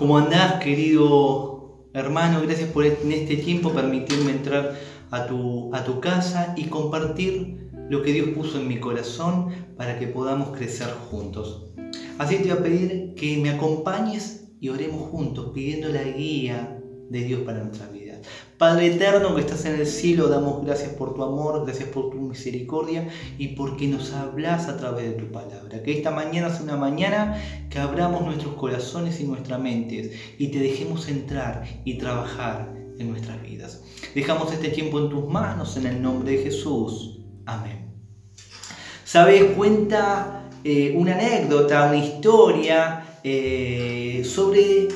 ¿Cómo andás, querido hermano? Gracias por en este tiempo permitirme entrar a tu, a tu casa y compartir lo que Dios puso en mi corazón para que podamos crecer juntos. Así te voy a pedir que me acompañes y oremos juntos, pidiendo la guía de Dios para nuestra vida. Padre eterno que estás en el cielo, damos gracias por tu amor, gracias por tu misericordia y porque nos hablas a través de tu palabra. Que esta mañana sea una mañana que abramos nuestros corazones y nuestras mentes y te dejemos entrar y trabajar en nuestras vidas. Dejamos este tiempo en tus manos en el nombre de Jesús. Amén. ¿Sabes? Cuenta eh, una anécdota, una historia eh, sobre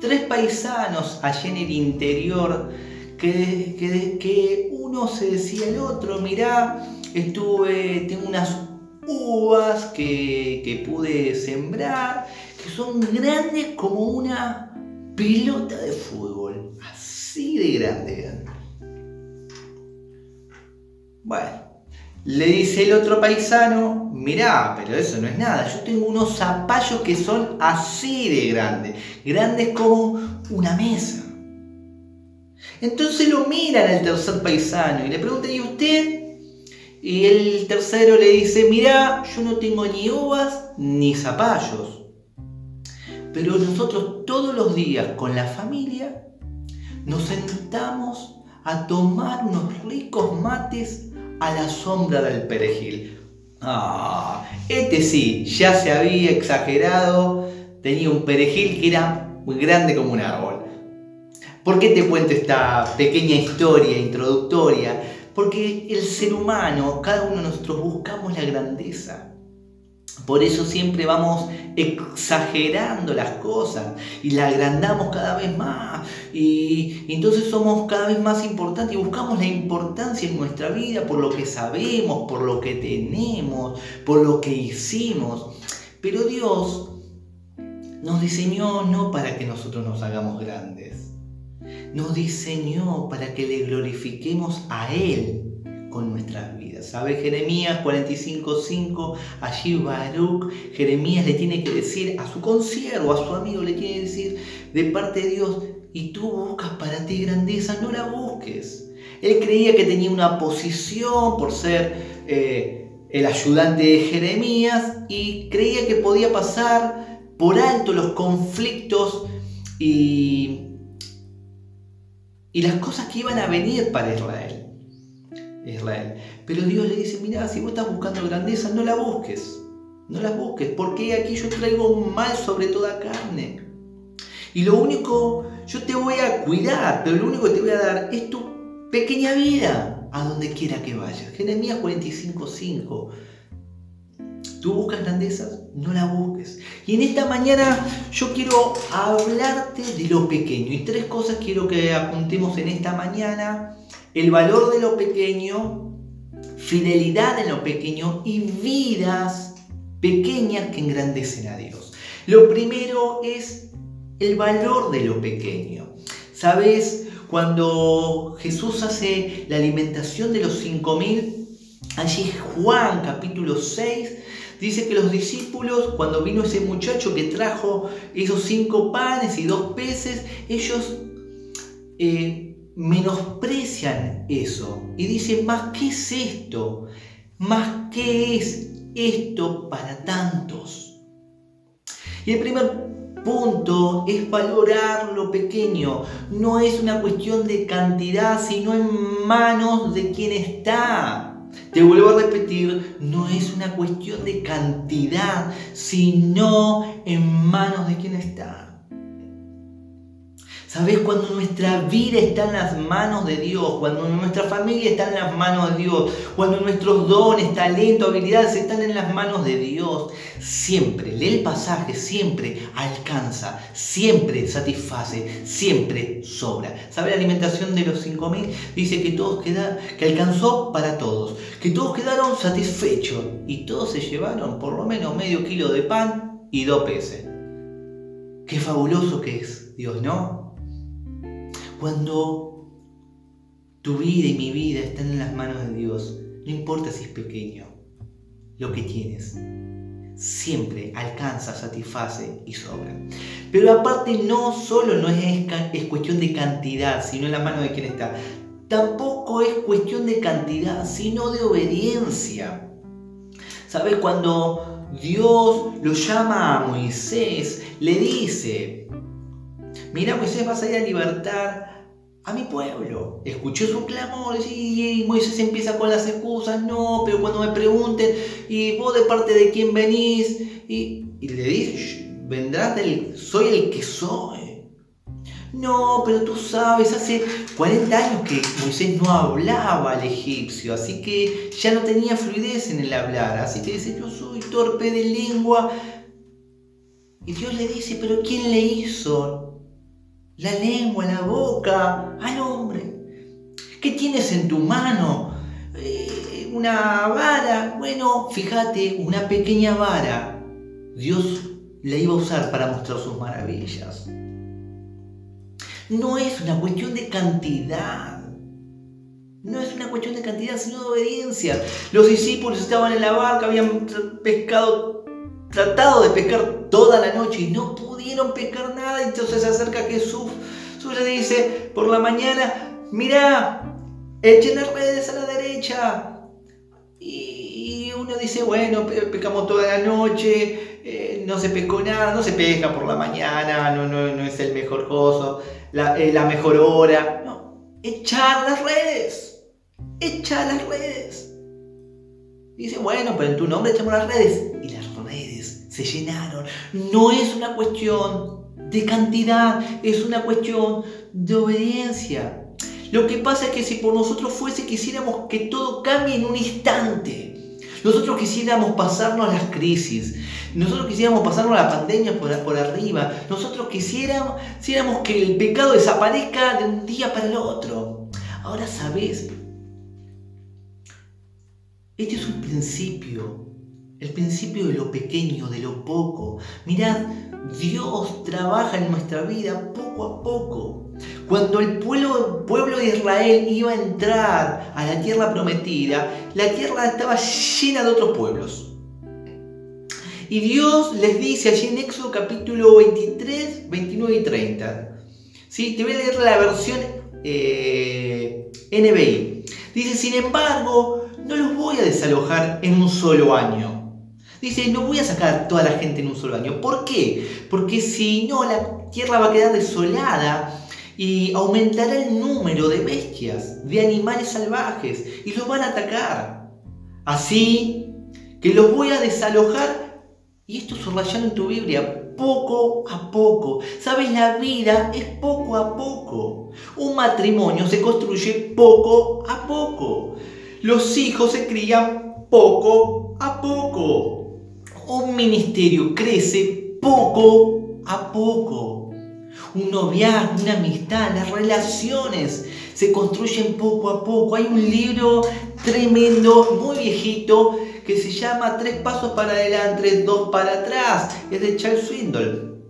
tres paisanos allí en el interior que, que, uno se decía al otro, mirá, estuve, tengo unas uvas que, que pude sembrar, que son grandes como una pelota de fútbol, así de grande. Bueno, le dice el otro paisano, mirá, pero eso no es nada, yo tengo unos zapallos que son así de grandes, grandes como una mesa. Entonces lo miran al tercer paisano y le preguntan, ¿y usted? Y el tercero le dice, mirá, yo no tengo ni uvas ni zapallos. Pero nosotros todos los días con la familia nos sentamos a tomar unos ricos mates a la sombra del perejil. Ah, este sí, ya se había exagerado, tenía un perejil que era muy grande como un árbol. ¿Por qué te cuento esta pequeña historia introductoria? Porque el ser humano, cada uno de nosotros buscamos la grandeza. Por eso siempre vamos exagerando las cosas y la agrandamos cada vez más. Y, entonces somos cada vez más importantes y buscamos la importancia en nuestra vida por lo que sabemos, por lo que tenemos, por lo que hicimos. Pero Dios nos diseñó no para que nosotros nos hagamos grandes. Nos diseñó para que le glorifiquemos a Él con nuestras vidas. ¿Sabe Jeremías 45.5? Allí Baruch, Jeremías le tiene que decir a su consiervo, a su amigo, le tiene que decir de parte de Dios, y tú buscas para ti grandeza, no la busques. Él creía que tenía una posición por ser eh, el ayudante de Jeremías y creía que podía pasar por alto los conflictos y, y las cosas que iban a venir para Israel. Israel. Pero Dios le dice, mira, si vos estás buscando grandeza, no la busques. No la busques, porque aquí yo traigo un mal sobre toda carne. Y lo único, yo te voy a cuidar, pero lo único que te voy a dar es tu pequeña vida a donde quiera que vayas. Jeremías 45.5. ¿Tú buscas grandezas? No la busques. Y en esta mañana yo quiero hablarte de lo pequeño. Y tres cosas quiero que apuntemos en esta mañana el valor de lo pequeño, fidelidad en lo pequeño y vidas pequeñas que engrandecen a Dios. Lo primero es el valor de lo pequeño. ¿Sabes? Cuando Jesús hace la alimentación de los cinco mil, allí Juan capítulo 6 dice que los discípulos, cuando vino ese muchacho que trajo esos cinco panes y dos peces, ellos eh, menosprecian eso y dicen, más qué es esto, más qué es esto para tantos. Y el primer punto es valorar lo pequeño. No es una cuestión de cantidad, sino en manos de quien está. Te vuelvo a repetir, no es una cuestión de cantidad, sino en manos de quien está. ¿Sabes? Cuando nuestra vida está en las manos de Dios, cuando nuestra familia está en las manos de Dios, cuando nuestros dones, talentos, habilidades están en las manos de Dios, siempre, lee el pasaje, siempre alcanza, siempre satisface, siempre sobra. ¿Sabe la alimentación de los 5.000? Dice que, todos queda, que alcanzó para todos, que todos quedaron satisfechos y todos se llevaron por lo menos medio kilo de pan y dos peces. Qué fabuloso que es Dios, ¿no? Cuando tu vida y mi vida están en las manos de Dios, no importa si es pequeño lo que tienes. siempre alcanza, satisface y sobra. Pero aparte no solo no es, es cuestión de cantidad, sino en la mano de quien está. Tampoco es cuestión de cantidad, sino de obediencia. ¿Sabes? Cuando Dios lo llama a Moisés, le dice, mira Moisés, vas a ir a libertar a mi pueblo. Escuchó su clamor y Moisés empieza con las excusas, no, pero cuando me pregunten, ¿y vos de parte de quién venís? Y, le dice, vendrás del, soy el que soy. No, pero tú sabes, hace 40 años que Moisés no hablaba al egipcio, así que ya no tenía fluidez en el hablar, así que dice, yo soy torpe de lengua. Y Dios le dice, pero ¿quién le hizo la lengua, la boca al hombre? ¿Qué tienes en tu mano? Eh, una vara. Bueno, fíjate, una pequeña vara. Dios la iba a usar para mostrar sus maravillas. No es una cuestión de cantidad. No es una cuestión de cantidad, sino de obediencia. Los discípulos estaban en la barca, habían pescado, tratado de pescar toda la noche y no pudieron pescar nada. Entonces se acerca Jesús. Jesús dice por la mañana, mira, echen las redes a la derecha. Y uno dice, bueno, pescamos toda la noche, eh, no se pescó nada, no se pesca por la mañana, no, no, no es el mejor coso. Eh, la, mejor hora. No, echar las redes. Echar las redes. Dice, bueno, pero en tu nombre echamos las redes se llenaron. No es una cuestión de cantidad, es una cuestión de obediencia. Lo que pasa es que si por nosotros fuese quisiéramos que todo cambie en un instante, nosotros quisiéramos pasarnos las crisis, nosotros quisiéramos pasarnos la pandemia por, por arriba, nosotros quisiéramos, quisiéramos que el pecado desaparezca de un día para el otro. Ahora sabes, este es un principio, el principio de lo pequeño, de lo poco. Mirad, Dios trabaja en nuestra vida poco a poco. Cuando el pueblo, de Israel iba a entrar a la tierra prometida, la tierra estaba llena de otros pueblos. Y Dios les dice allí en Éxodo capítulo 23, 29 y 30. ¿Sí? Te voy a leer la versión eh, NBI. Dice, sin embargo, no los voy a desalojar en un solo año Dice, no voy a sacar toda la gente en un solo año. ¿Por qué? Porque si no, la tierra va a quedar desolada y aumentará el número de bestias, de animales salvajes, y los van a atacar. Así que los voy a desalojar, y esto subrayando en tu Biblia, poco a poco. ¿Sabes? La vida es poco a poco. Un matrimonio se construye poco a poco. Los hijos se crían poco a poco un ministerio crece poco a poco. Un noviazgo, una amistad, las relaciones se construyen poco a poco. Hay un libro tremendo, muy viejito, que se llama Tres pasos para adelante, dos para atrás. Es de Charles Swindoll.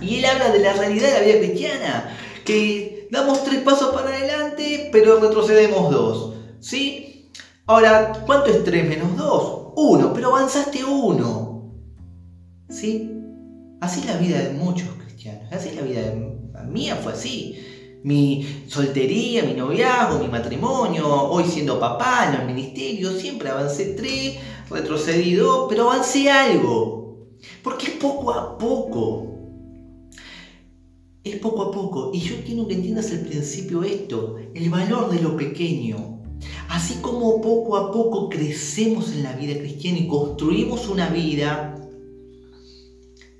Y él habla de la realidad de la vida cristiana, que damos tres pasos para adelante, pero retrocedemos dos. ¿Sí? Ahora, ¿cuánto es 3 menos 2? 1, pero avanzaste uno. ¿Sí? Así es la vida de muchos cristianos, así es la vida de mía fue así. Mi soltería, mi noviazgo, mi matrimonio, hoy siendo papá en el ministerio, siempre avancé tres, retrocedí dos, pero avancé algo. Porque es poco a poco. Es poco a poco. Y yo quiero que entiendas el principio esto, el valor de lo pequeño. Así como poco a poco crecemos en la vida cristiana y construimos una vida,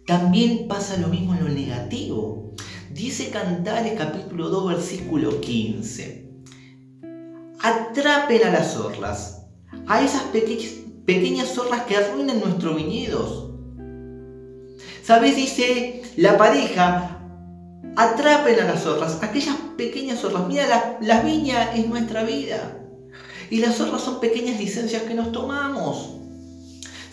también pasa lo mismo en lo negativo. Dice Cantares capítulo 2 versículo 15. Atrapen a las zorras, a esas pequeñas, zorras que arruinan nuestros viñedos. ¿Sabes? Dice la pareja, atrapen a las zorras, aquellas pequeñas zorras. Mira, la, la viña es nuestra vida. Y las zorras son pequeñas licencias que nos tomamos.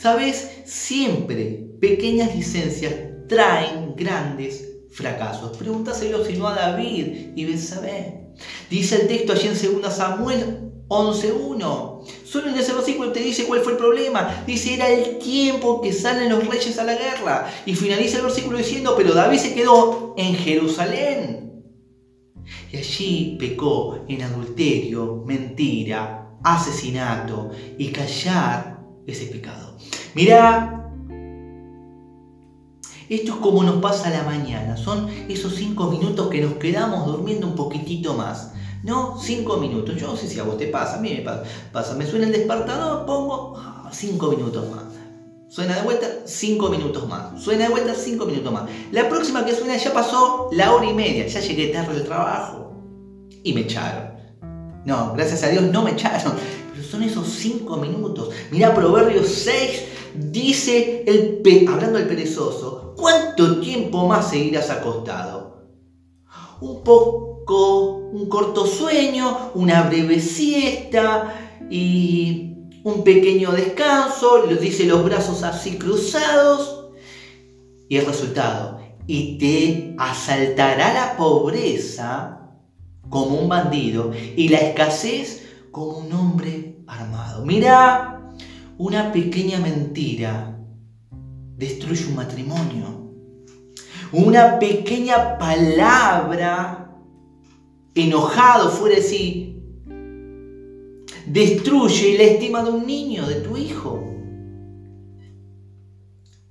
¿Sabes? Siempre pequeñas licencias traen grandes fracasos. Pregúntaselo si no a David y Betsabé. Dice el texto allí en 2 Samuel 11.1. Solo en ese versículo te dice cuál fue el problema. Dice, era el tiempo que salen los reyes a la guerra. Y finaliza el versículo diciendo, pero David se quedó en Jerusalén. Y allí pecó en adulterio, mentira, asesinato y callar ese pecado. Mirá esto es como nos pasa la mañana, son esos cinco minutos que nos quedamos durmiendo un poquitito más. No, cinco minutos. Yo no sé si a vos te pasa, a mí me pasa. Me suena el despertador, pongo ah, cinco minutos más. Suena de vuelta, cinco minutos más. Suena de vuelta, cinco minutos más. La próxima que suena ya pasó la hora y media. Ya llegué tarde del trabajo. Y me echaron. No, gracias a Dios no me echaron. Son esos cinco minutos. Mira Proverbios 6 dice, el hablando del perezoso, ¿cuánto tiempo más seguirás acostado? Un poco, un corto sueño, una breve siesta y un pequeño descanso, dice los brazos así cruzados y el resultado, y te asaltará la pobreza como un bandido y la escasez como un hombre armado. Mira una pequeña mentira destruye un matrimonio. Una pequeña palabra enojado fuera de sí destruye la estima de un niño, de tu hijo.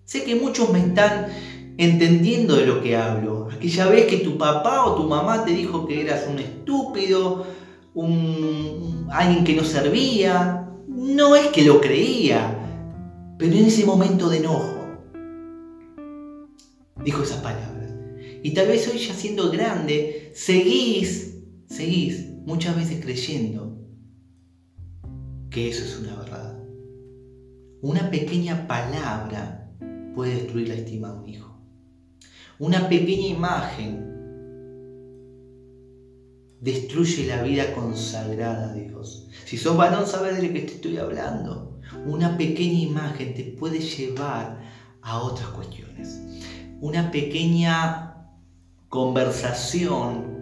Sé que muchos me están entendiendo de lo que hablo. Aquella vez que tu papá o tu mamá te dijo que eras un estúpido, un, alguien que no servía, no es que lo creía, pero en ese momento de enojo dijo esas palabras. Y tal vez hoy ya siendo grande, seguís, seguís muchas veces creyendo que eso es una verdad. Una pequeña palabra puede destruir la estima de un hijo. Una pequeña imagen destruye la vida consagrada a Dios. Si sos varón, sabes de lo que te estoy hablando. Una pequeña imagen te puede llevar a otras cuestiones. Una pequeña conversación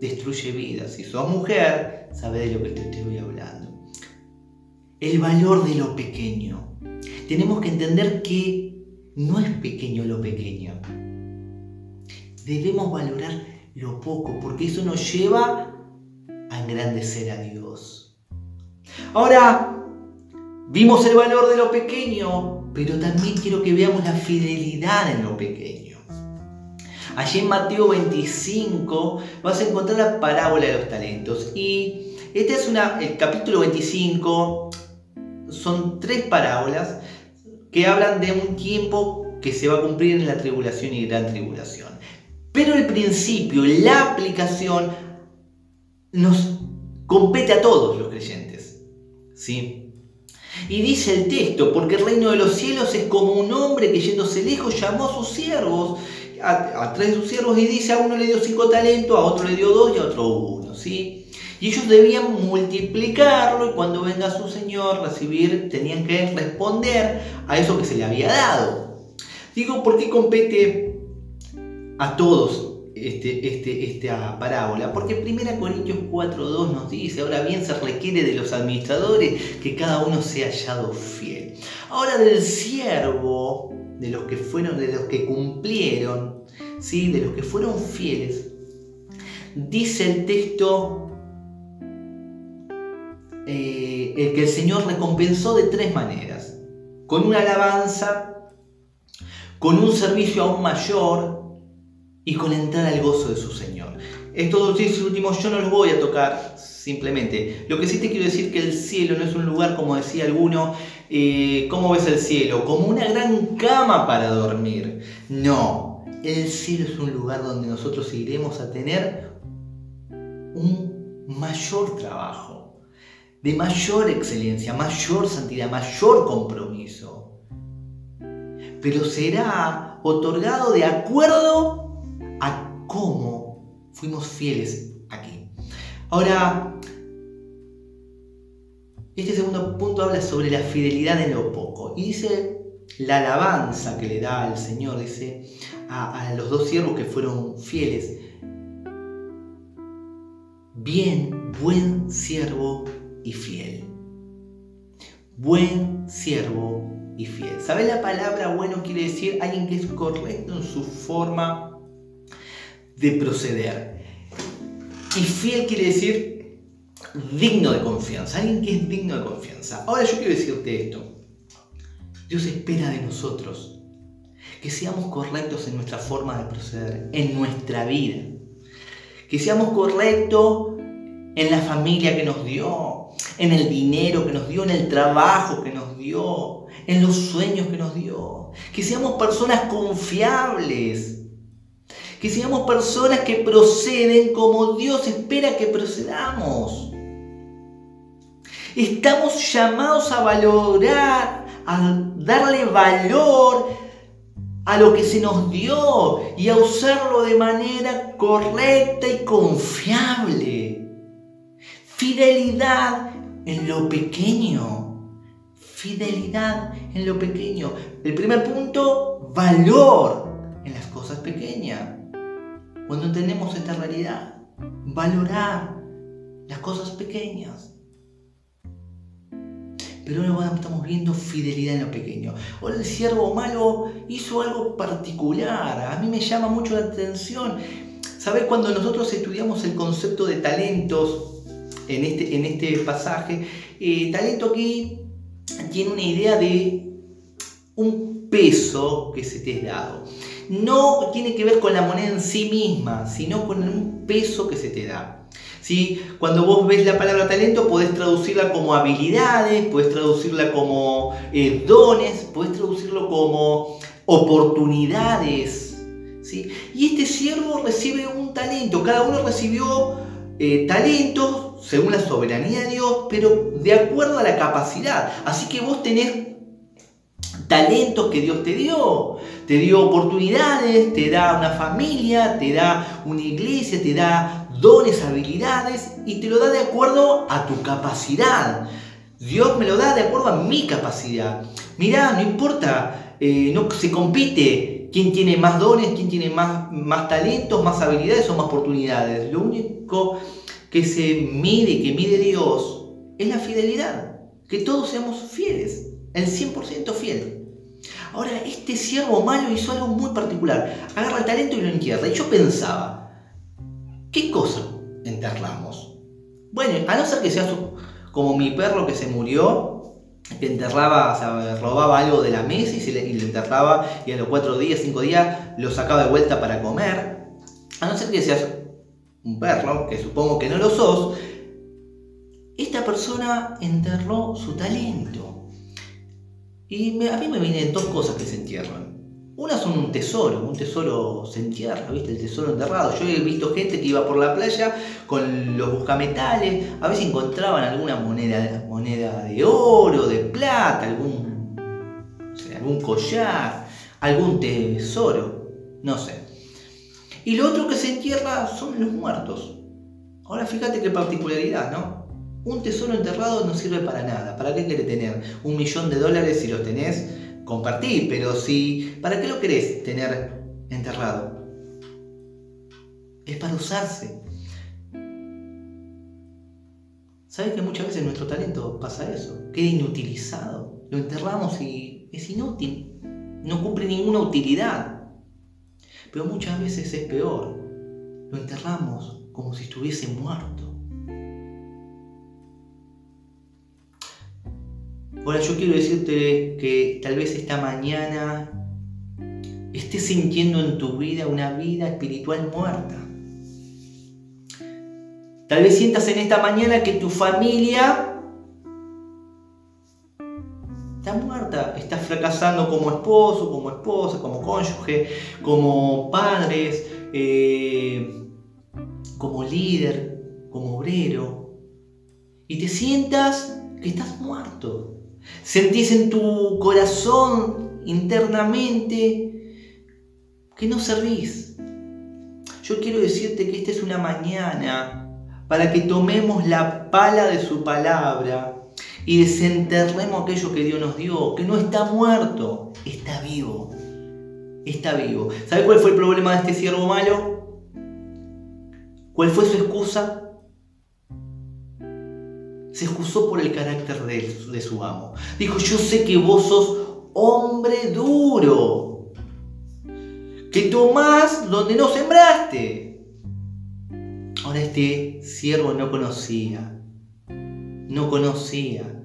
destruye vidas. Si sos mujer, sabes de lo que te estoy hablando. El valor de lo pequeño. Tenemos que entender que no es pequeño lo pequeño. Debemos valorar lo poco, porque eso nos lleva a engrandecer a Dios. Ahora, vimos el valor de lo pequeño, pero también quiero que veamos la fidelidad en lo pequeño. Allí en Mateo 25 vas a encontrar la parábola de los talentos. Y este es una, el capítulo 25, son tres parábolas que hablan de un tiempo que se va a cumplir en la tribulación y gran tribulación. Pero el principio, la aplicación, nos compete a todos los creyentes. ¿Sí? Y dice el texto, porque el reino de los cielos es como un hombre que yéndose lejos llamó a sus siervos, a, tres de sus siervos y dice, a uno le dio cinco talentos, a otro le dio dos y a otro uno. ¿sí? Y ellos debían multiplicarlo y cuando venga su Señor recibir, tenían que responder a eso que se le había dado. Digo, ¿por qué compete a todos este, este, esta parábola, porque 1 Corintios 4.2 nos dice, ahora bien se requiere de los administradores que cada uno sea hallado fiel. Ahora del siervo, de los que fueron, de los que cumplieron, ¿sí? de los que fueron fieles, dice el texto eh, que el Señor recompensó de tres maneras, con una alabanza, con un servicio aún mayor, y con entrar al gozo de su Señor. Estos dos últimos yo no los voy a tocar simplemente. Lo que sí te quiero decir que el cielo no es un lugar, como decía alguno, eh, ¿cómo ves el cielo? Como una gran cama para dormir. No, el cielo es un lugar donde nosotros iremos a tener un mayor trabajo, de mayor excelencia, mayor santidad, mayor compromiso. Pero será otorgado de acuerdo cómo fuimos fieles aquí. Ahora, este segundo punto habla sobre la fidelidad en lo poco y dice la alabanza que le da al Señor, dice a, a los dos siervos que fueron fieles. Bien, buen siervo y fiel. Buen siervo y fiel. ¿Sabes la palabra bueno quiere decir alguien que es correcto en su forma de proceder? Y fiel quiere decir digno de confianza, alguien que es digno de confianza. Ahora yo quiero decirte esto. Dios espera de nosotros que seamos correctos en nuestra forma de proceder, en nuestra vida. Que seamos correctos en la familia que nos dio, en el dinero que nos dio, en el trabajo que nos dio, en los sueños que nos dio. Que seamos personas confiables. Que seamos personas que proceden como Dios espera que procedamos. Estamos llamados a valorar, a darle valor a lo que se nos dio y a usarlo de manera correcta y confiable. Fidelidad en lo pequeño. Fidelidad en lo pequeño. El primer punto, valor en las cosas pequeñas. Cuando entendemos esta realidad, valorar las cosas pequeñas. Pero ahora estamos viendo fidelidad en lo pequeño. Ahora el siervo malo hizo algo particular. A mí me llama mucho la atención. ¿Sabes? Cuando nosotros estudiamos el concepto de talentos en este, en este pasaje, eh, talento aquí tiene una idea de un peso que se te es dado. No tiene que ver con la moneda en sí misma, sino con un peso que se te da. Cuando vos ves la palabra talento, podés traducirla como habilidades, podés traducirla como eh, dones, podés traducirlo como oportunidades. ¿sí? Y este siervo recibe un talento, cada uno recibió eh, talentos según la soberanía de Dios, pero de acuerdo a la capacidad. Así que vos tenés talentos que Dios te dio. Te dio oportunidades, te da una familia, te da una iglesia, te da dones, habilidades y te lo da de acuerdo a tu capacidad. Dios me lo da de acuerdo a mi capacidad. Mirá, no importa, eh, no se compite quién tiene más dones, quién tiene más, más talentos, más habilidades o más oportunidades. Lo único que se mide, que mide Dios, es la fidelidad. Que todos seamos fieles, el 100% fiel. Ahora, este siervo malo hizo algo muy particular. Agarra el talento y lo entierra. Y yo pensaba, ¿Qué cosa enterramos? Bueno, a no ser que sea como mi perro que se murió, que enterraba, o sea, robaba algo de la mesa y, se le, enterraba y a los cuatro días, cinco días lo sacaba de vuelta para comer. A no ser que seas un perro, que supongo que no lo sos, esta persona enterró su talento. Y a mí me vienen dos cosas que se entierran. Una son un tesoro, un tesoro se entierra, ¿viste? El tesoro enterrado. Yo he visto gente que iba por la playa con los buscametales, a veces encontraban alguna moneda, moneda de oro, de plata, algún, algún collar, algún tesoro, no sé. Y lo otro que se entierra son los muertos. Ahora fíjate qué particularidad, ¿no? Un tesoro enterrado no sirve para nada. ¿Para qué quiere tener un millón de dólares si los tenés? compartir, pero si, ¿para qué lo querés tener enterrado? Es para usarse. ¿Sabes que muchas veces nuestro talento pasa eso? Queda inutilizado. Lo enterramos y es inútil. No cumple ninguna utilidad. Pero muchas veces es peor. Lo enterramos como si estuviese muerto. Ahora yo quiero decirte que tal vez esta mañana estés sintiendo en tu vida una vida espiritual muerta. Tal vez sientas en esta mañana que tu familia está muerta, estás fracasando como esposo, como esposa, como cónyuge, como padres, eh, como líder, como obrero. Y te sientas que estás muerto. Sentís en tu corazón internamente que no servís. Yo quiero decirte que esta es una mañana para que tomemos la pala de su palabra y desenterremos aquello que Dios nos dio, que no está muerto, está vivo. Está vivo. ¿Sabe cuál fue el problema de este siervo malo? ¿Cuál fue su excusa? Se excusó por el carácter de, su amo. Dijo, yo sé que vos sos hombre duro, que tomás donde no sembraste. Ahora este siervo no conocía, no conocía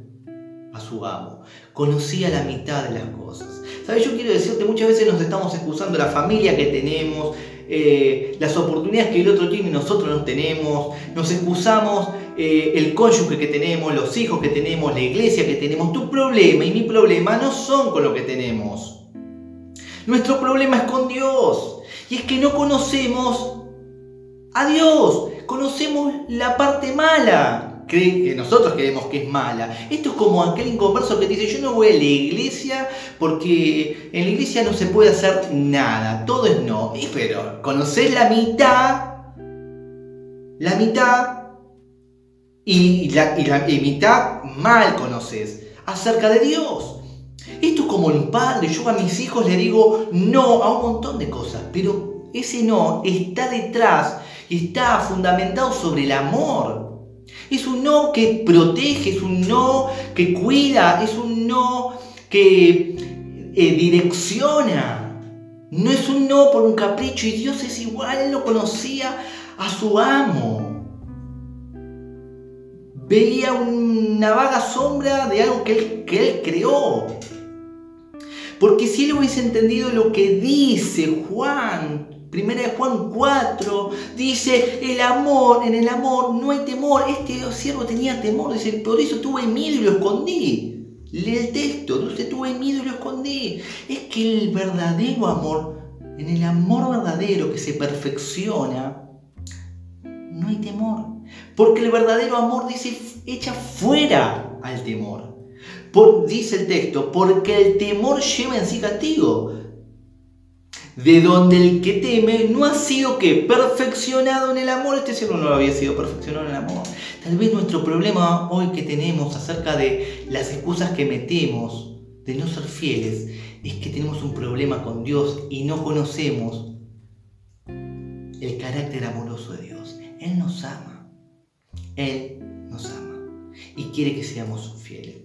a su amo, conocía la mitad de las cosas. ¿Sabes? Yo quiero decirte, muchas veces nos estamos excusando la familia que tenemos, eh, las oportunidades que el otro tiene y nosotros no tenemos, nos excusamos eh, el cónyuge que tenemos, los hijos que tenemos, la iglesia que tenemos. Tu problema y mi problema no son con lo que tenemos. Nuestro problema es con Dios. Y es que no conocemos a Dios, conocemos la parte mala que nosotros creemos que es mala. Esto es como aquel inconverso que dice, yo no voy a la iglesia porque en la iglesia no se puede hacer nada, todo es no. pero conoces la mitad, la mitad, y la, mitad mal conoces acerca de Dios. Esto es como un padre, yo a mis hijos le digo no a un montón de cosas, pero ese no está detrás, está fundamentado sobre el amor. Es un no que protege, es un no que cuida, es un no que eh, direcciona. No es un no por un capricho y Dios es igual, Él no conocía a su amo. Veía una vaga sombra de algo que él, que él creó. Porque si él hubiese entendido lo que dice Juan Primera de Juan 4 dice, el amor, en el amor no hay temor. Este siervo tenía temor, dice, por eso tuve miedo y lo escondí. Lee el texto, dice, tuve miedo y lo escondí. Es que el verdadero amor, en el amor verdadero que se perfecciona, no hay temor. Porque el verdadero amor dice, echa fuera al temor. Por, dice el texto, porque el temor lleva en sí castigo de donde el que teme no ha sido que perfeccionado en el amor, este siervo no había sido perfeccionado en el amor. Tal vez nuestro problema hoy que tenemos acerca de las excusas que metemos de no ser fieles es que tenemos un problema con Dios y no conocemos el carácter amoroso de Dios. Él nos ama. Él nos ama y quiere que seamos fieles.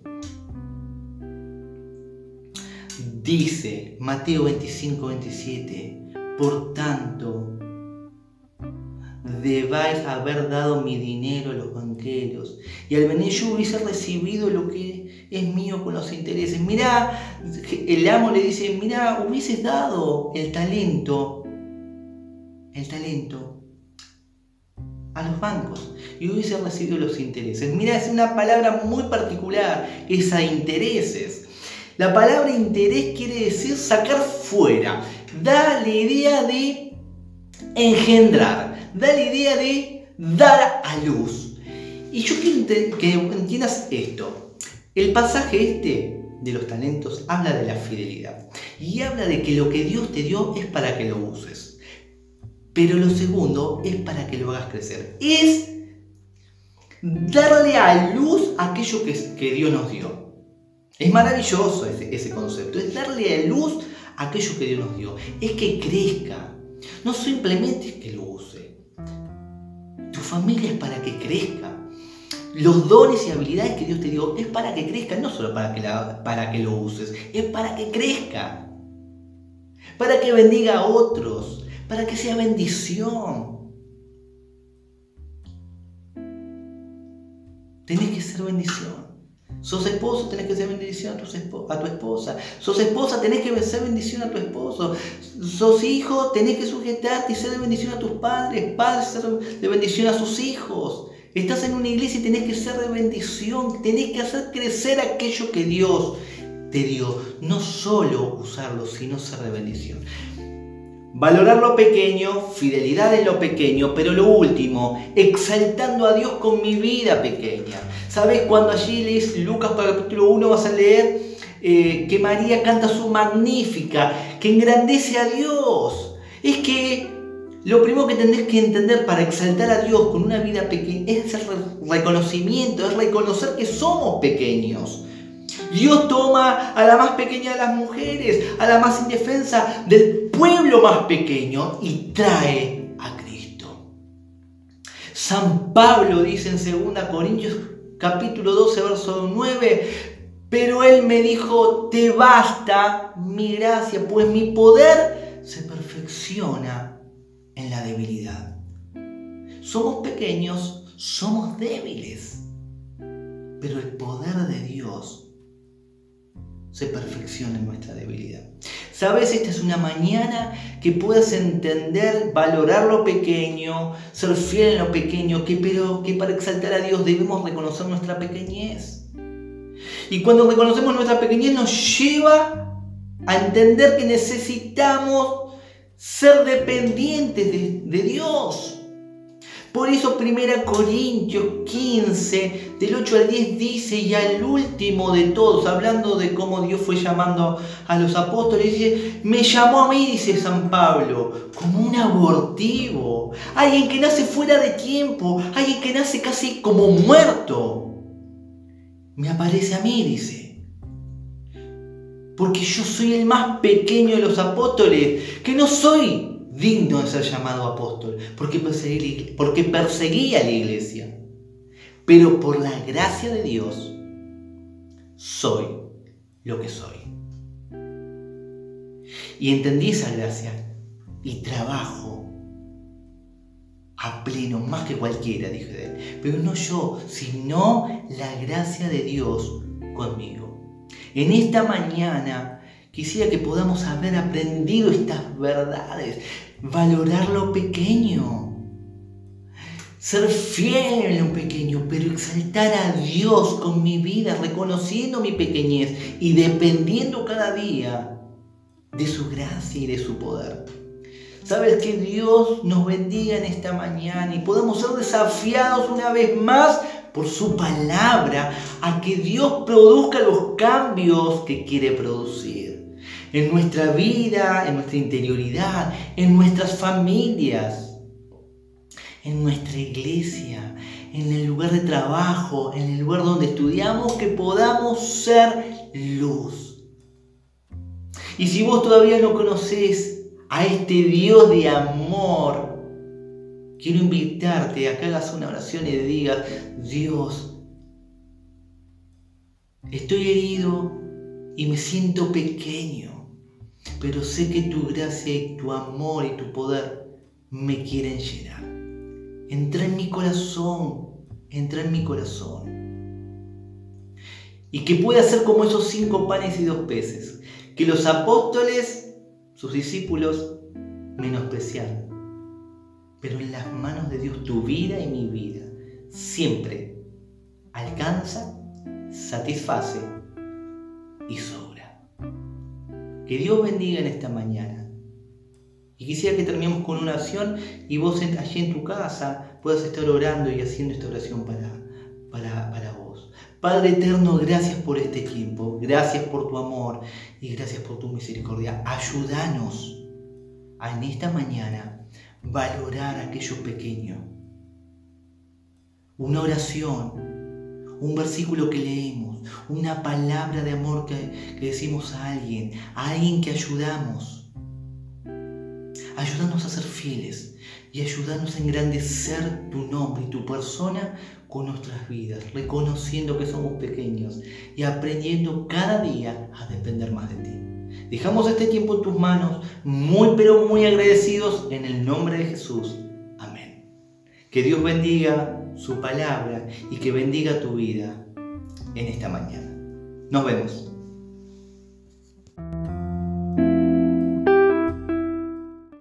Dice Mateo 25, 27, por tanto, debáis haber dado mi dinero a los banqueros, y al venir yo hubiese recibido lo que es mío con los intereses. Mirá, el amo le dice, mirá, hubieses dado el talento, el talento a los bancos y hubiese recibido los intereses. Mirá, es una palabra muy particular, esa intereses. La palabra interés quiere decir sacar fuera. Da la idea de engendrar. Da la idea de dar a luz. Y yo quiero que entiendas esto. El pasaje este de los talentos habla de la fidelidad. Y habla de que lo que Dios te dio es para que lo uses. Pero lo segundo es para que lo hagas crecer. Es darle a luz aquello que, que Dios nos dio. Es maravilloso ese, concepto, es darle a luz aquello que Dios nos dio, es que crezca, no simplemente es que lo use. Tu familia es para que crezca. Los dones y habilidades que Dios te dio es para que crezca, no solo para que, para que lo uses, es para que crezca, para que bendiga a otros, para que sea bendición. Tenés que ser bendición. Sos esposo, tenés que ser bendición a tu, esposa. Sos esposa, tenés que ser bendición a tu esposo. Sos hijo, tenés que sujetarte y ser de bendición a tus padres. Padres, ser de bendición a sus hijos. Estás en una iglesia y tenés que ser de bendición. Tenés que hacer crecer aquello que Dios te dio. No solo usarlo, sino ser de bendición. Valorar lo pequeño, fidelidad en lo pequeño, pero lo último, exaltando a Dios con mi vida pequeña. ¿Sabes cuando allí lees Lucas capítulo 1 vas a leer eh, que María canta su magnífica, que engrandece a Dios? Es que lo primero que tendrás que entender para exaltar a Dios con una vida pequeña es el reconocimiento, es reconocer que somos pequeños. Dios toma a la más pequeña de las mujeres, a la más indefensa del pueblo más pequeño y trae a Cristo. San Pablo dice en 2 Corintios capítulo 12, verso 9, pero él me dijo, te basta mi gracia, pues mi poder se perfecciona en la debilidad. Somos pequeños, somos débiles, pero el poder de Dios se perfecciona nuestra debilidad. Sabes, esta es una mañana que puedas entender, valorar lo pequeño, ser fiel en lo pequeño, que, pero que para exaltar a Dios debemos reconocer nuestra pequeñez. Y cuando reconocemos nuestra pequeñez nos lleva a entender que necesitamos ser dependientes de, de Dios. Por eso 1 Corintios 15, del 8 al 10 dice, y al último de todos, hablando de cómo Dios fue llamando a los apóstoles, dice, me llamó a mí, dice San Pablo, como un abortivo, alguien que nace fuera de tiempo, alguien que nace casi como muerto. Me aparece a mí, dice. Porque yo soy el más pequeño de los apóstoles, que no soy digno de ser llamado apóstol, porque perseguí, porque perseguía a la iglesia. Pero por la gracia de Dios soy lo que soy. Y entendí esa gracia y trabajo a pleno, más que cualquiera, dije él. Pero no yo, sino la gracia de Dios conmigo. En esta mañana Quisiera que podamos haber aprendido estas verdades, valorar lo pequeño, ser fiel en lo pequeño, pero exaltar a Dios con mi vida, reconociendo mi pequeñez y dependiendo cada día de su gracia y de su poder. Sabes que Dios nos bendiga en esta mañana y podamos ser desafiados una vez más por su palabra a que Dios produzca los cambios que quiere producir en nuestra vida, en nuestra interioridad, en nuestras familias, en nuestra iglesia, en el lugar de trabajo, en el lugar donde estudiamos, que podamos ser luz. Y si vos todavía no conoces a este Dios de amor, quiero invitarte a que hagas una oración y digas, Dios, estoy herido y me siento pequeño pero sé que tu gracia y tu amor y tu poder me quieren llenar. Entra en mi corazón, entra en mi corazón. Y que pueda ser como esos cinco panes y dos peces, que los apóstoles, sus discípulos, menospreciaron. Pero en las manos de Dios tu vida y mi vida siempre alcanza, satisface y sobra. Que Dios bendiga en esta mañana. Y quisiera que terminemos con una oración y vos allí en tu casa puedas estar orando y haciendo esta oración para, para, para vos. Padre eterno, gracias por este tiempo, gracias por tu amor y gracias por tu misericordia. Ayúdanos a en esta mañana valorar aquello pequeño. Una oración un versículo que leemos, una palabra de amor que, decimos a alguien, a alguien que ayudamos. Ayúdanos a ser fieles y ayúdanos a engrandecer tu nombre y tu persona con nuestras vidas, reconociendo que somos pequeños y aprendiendo cada día a depender más de ti. Dejamos este tiempo en tus manos, muy pero muy agradecidos en el nombre de Jesús. Amén. Que Dios bendiga su palabra y que bendiga tu vida en esta mañana. Nos vemos.